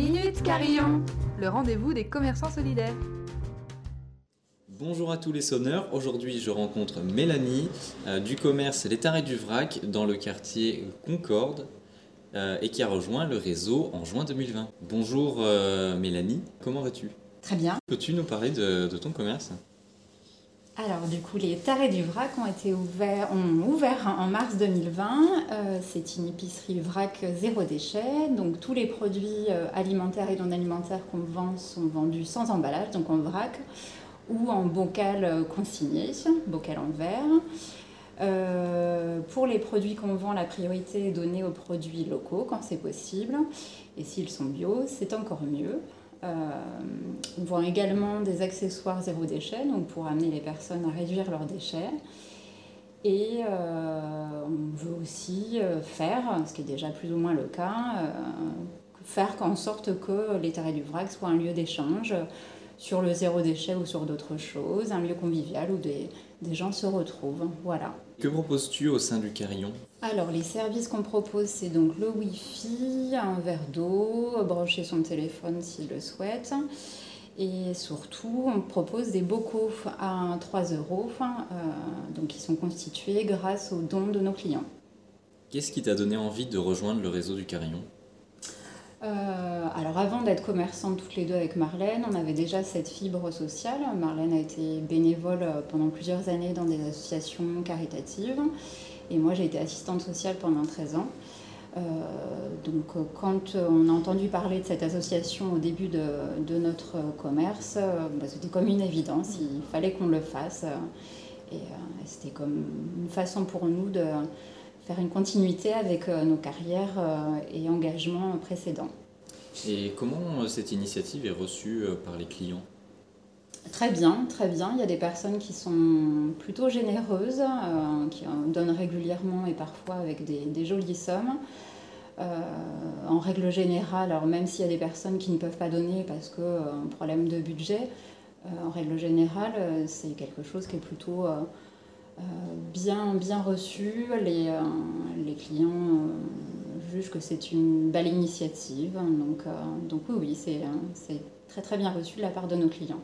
Minute Carillon, le rendez-vous des commerçants solidaires. Bonjour à tous les sonneurs, aujourd'hui je rencontre Mélanie euh, du commerce Les Tarés du Vrac dans le quartier Concorde euh, et qui a rejoint le réseau en juin 2020. Bonjour euh, Mélanie, comment vas-tu? Très bien. Peux-tu nous parler de, de ton commerce? Alors du coup, les tarés du vrac ont été ouverts, ouvert en mars 2020. Euh, c'est une épicerie vrac zéro déchet. Donc tous les produits euh, alimentaires et non alimentaires qu'on vend sont vendus sans emballage, donc en vrac ou en bocal euh, consigné, bocal en verre. Pour les produits qu'on vend, la priorité est donnée aux produits locaux quand c'est possible. Et s'ils sont bio, c'est encore mieux. Euh, on vend également des accessoires zéro déchet, donc pour amener les personnes à réduire leurs déchets. Et euh, on veut aussi euh, faire, ce qui est déjà plus ou moins le cas, faire en sorte que les tarés du vrac soient un lieu d'échange sur le zéro déchet ou sur d'autres choses, un lieu convivial où des, des gens se retrouvent. Voilà. Que proposes-tu au sein du carillon? Alors, les services qu'on propose, c'est donc le Wi-Fi, un verre d'eau, brancher son téléphone s'il le souhaite. Et surtout, on propose des bocaux à 3 euros, euh, donc qui sont constitués grâce aux dons de nos clients. Qu'est-ce qui t'a donné envie de rejoindre le réseau du carillon? Euh, alors avant d'être commerçante toutes les deux avec Marlène, on avait déjà cette fibre sociale. Marlène a été bénévole euh, pendant plusieurs années dans des associations caritatives et moi j'ai été assistante sociale pendant 13 ans. Euh, donc quand on a entendu parler de cette association au début de, notre commerce, bah, c'était comme une évidence, il fallait qu'on le fasse. et c'était comme une façon pour nous de faire une continuité avec euh, nos carrières euh, et engagements précédents. Et comment euh, cette initiative est reçue par les clients? Très bien, très bien. Il y a des personnes qui sont plutôt généreuses, euh, qui en donnent régulièrement et parfois avec des, des jolies sommes. Euh, en règle générale, alors même s'il y a des personnes qui ne peuvent pas donner parce que euh, problème de budget, en règle générale, c'est quelque chose qui est plutôt bien, bien reçu. Les, euh, les clients euh, jugent que c'est une belle initiative. Donc, euh, donc oui, oui, c'est euh, c'est très très bien reçu de la part de nos clients.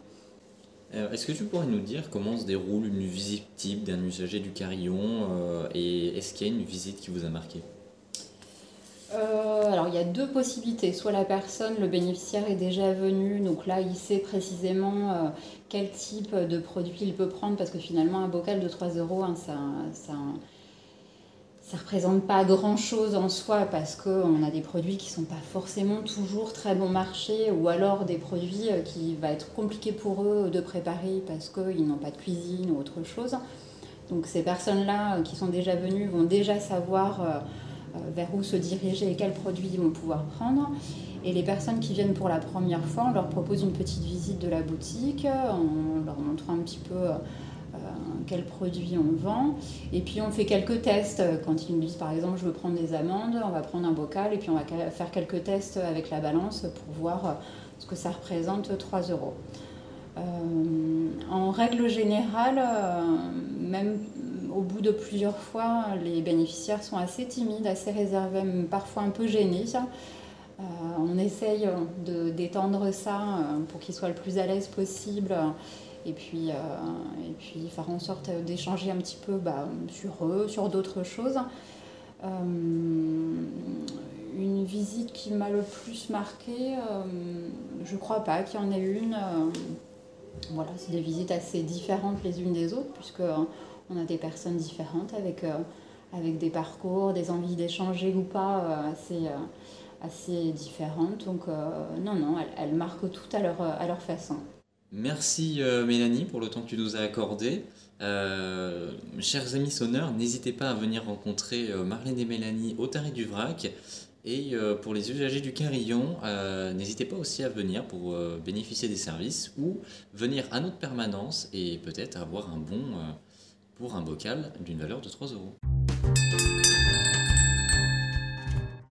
Euh, Est-ce que tu pourrais nous dire comment se déroule une visite type d'un usager du carillon euh, et est-ce qu'il y a une visite qui vous a marqué? Euh, alors il y a deux possibilités. Soit la personne, le bénéficiaire est déjà venu, donc là il sait précisément euh, quel type de produit il peut prendre parce que finalement un bocal de 3 euros, hein, ça, ça, représente pas grand chose en soi parce qu'on a des produits qui sont pas forcément toujours très bon marché ou alors des produits euh, qui va être compliqué pour eux de préparer parce qu'ils n'ont pas de cuisine ou autre chose. Donc ces personnes-là qui sont déjà venues vont déjà savoir vers où se diriger et quels produits ils vont pouvoir prendre. Et les personnes qui viennent pour la première fois, on leur propose une petite visite de la boutique, euh, en leur montrant un petit peu euh, quels produits on vend. Et puis on fait quelques tests. Quand ils nous disent par exemple je veux prendre des amandes, on va prendre un bocal et puis on va faire quelques tests avec la balance pour voir euh, ce que ça représente 3 euros. Euh, en règle générale, euh, même au bout de plusieurs fois, les bénéficiaires sont assez timides, assez réservés, parfois un peu gênés. Euh, on essaye de d'étendre ça euh, pour qu'ils soient le plus à l'aise possible et puis, euh, faire en sorte d'échanger un petit peu bah, sur eux, sur d'autres choses. Une visite qui m'a le plus marqué, euh, je crois pas qu'il y en ait une. voilà, c'est des visites assez différentes les unes des autres, puisque on a des personnes différentes avec, euh, avec des parcours, des envies d'échanger ou pas euh, assez, euh, assez différentes. Donc non, non, elles, marquent toutes à leur, à leur façon. Merci Mélanie pour le temps que tu nous as accordé. Chers amis sonneurs, n'hésitez pas à venir rencontrer Marlène et Mélanie au Taré du Vrac. Et pour les usagers du Carillon, n'hésitez pas aussi à venir pour bénéficier des services ou venir à notre permanence et peut-être avoir un bon pour un bocal d'une valeur de 3 euros.